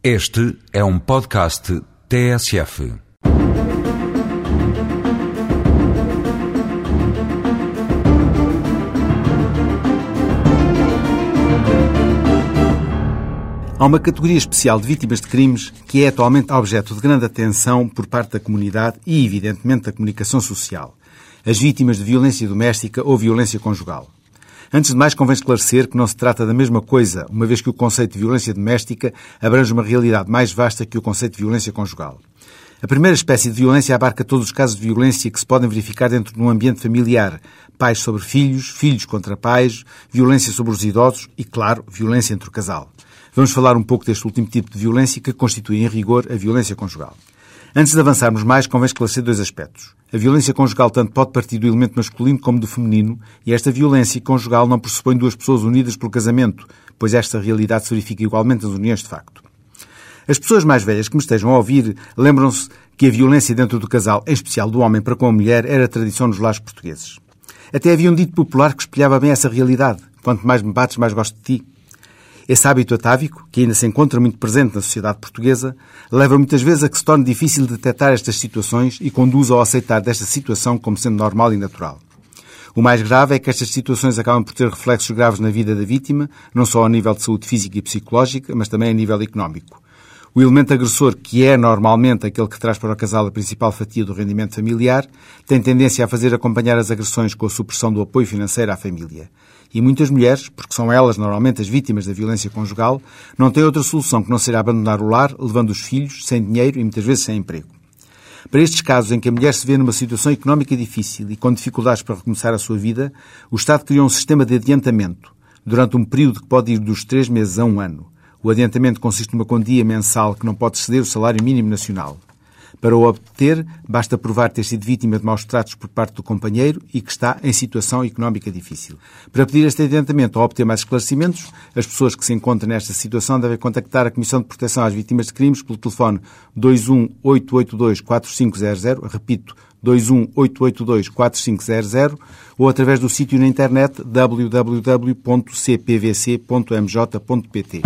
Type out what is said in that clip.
Este é um podcast TSF. Há uma categoria especial de vítimas de crimes que é atualmente objeto de grande atenção por parte da comunidade e, evidentemente, da comunicação social. As vítimas de violência doméstica ou violência conjugal. Antes de mais, convém esclarecer que não se trata da mesma coisa, uma vez que o conceito de violência doméstica abrange uma realidade mais vasta que o conceito de violência conjugal. A primeira espécie de violência abarca todos os casos de violência que se podem verificar dentro de um ambiente familiar. Pais sobre filhos, filhos contra pais, violência sobre os idosos e, claro, violência entre o casal. Vamos falar um pouco deste último tipo de violência que constitui, em rigor, a violência conjugal. Antes de avançarmos mais, convém esclarecer dois aspectos. A violência conjugal tanto pode partir do elemento masculino como do feminino, e esta violência conjugal não pressupõe duas pessoas unidas pelo casamento, pois esta realidade se verifica igualmente nas uniões de facto. As pessoas mais velhas que me estejam a ouvir lembram-se que a violência dentro do casal, em especial do homem para com a mulher, era tradição nos lares portugueses. Até havia um dito popular que espelhava bem essa realidade. Quanto mais me bates, mais gosto de ti. Esse hábito atávico, que ainda se encontra muito presente na sociedade portuguesa, leva muitas vezes a que se torne difícil detectar estas situações e conduz ao aceitar desta situação como sendo normal e natural. O mais grave é que estas situações acabam por ter reflexos graves na vida da vítima, não só a nível de saúde física e psicológica, mas também a nível económico. O elemento agressor, que é normalmente aquele que traz para o casal a principal fatia do rendimento familiar, tem tendência a fazer acompanhar as agressões com a supressão do apoio financeiro à família. E muitas mulheres, porque são elas normalmente as vítimas da violência conjugal, não têm outra solução que não ser abandonar o lar, levando os filhos sem dinheiro e muitas vezes sem emprego. Para estes casos em que a mulher se vê numa situação económica difícil e com dificuldades para recomeçar a sua vida, o Estado criou um sistema de adiantamento, durante um período que pode ir dos três meses a um ano. O adiantamento consiste numa quantia mensal que não pode exceder o salário mínimo nacional. Para o obter, basta provar ter sido vítima de maus tratos por parte do companheiro e que está em situação económica difícil. Para pedir este adiantamento ou obter mais esclarecimentos, as pessoas que se encontram nesta situação devem contactar a Comissão de Proteção às Vítimas de Crimes pelo telefone 21882-4500, repito, 21882-4500 ou através do sítio na internet www.cpvc.mj.pt.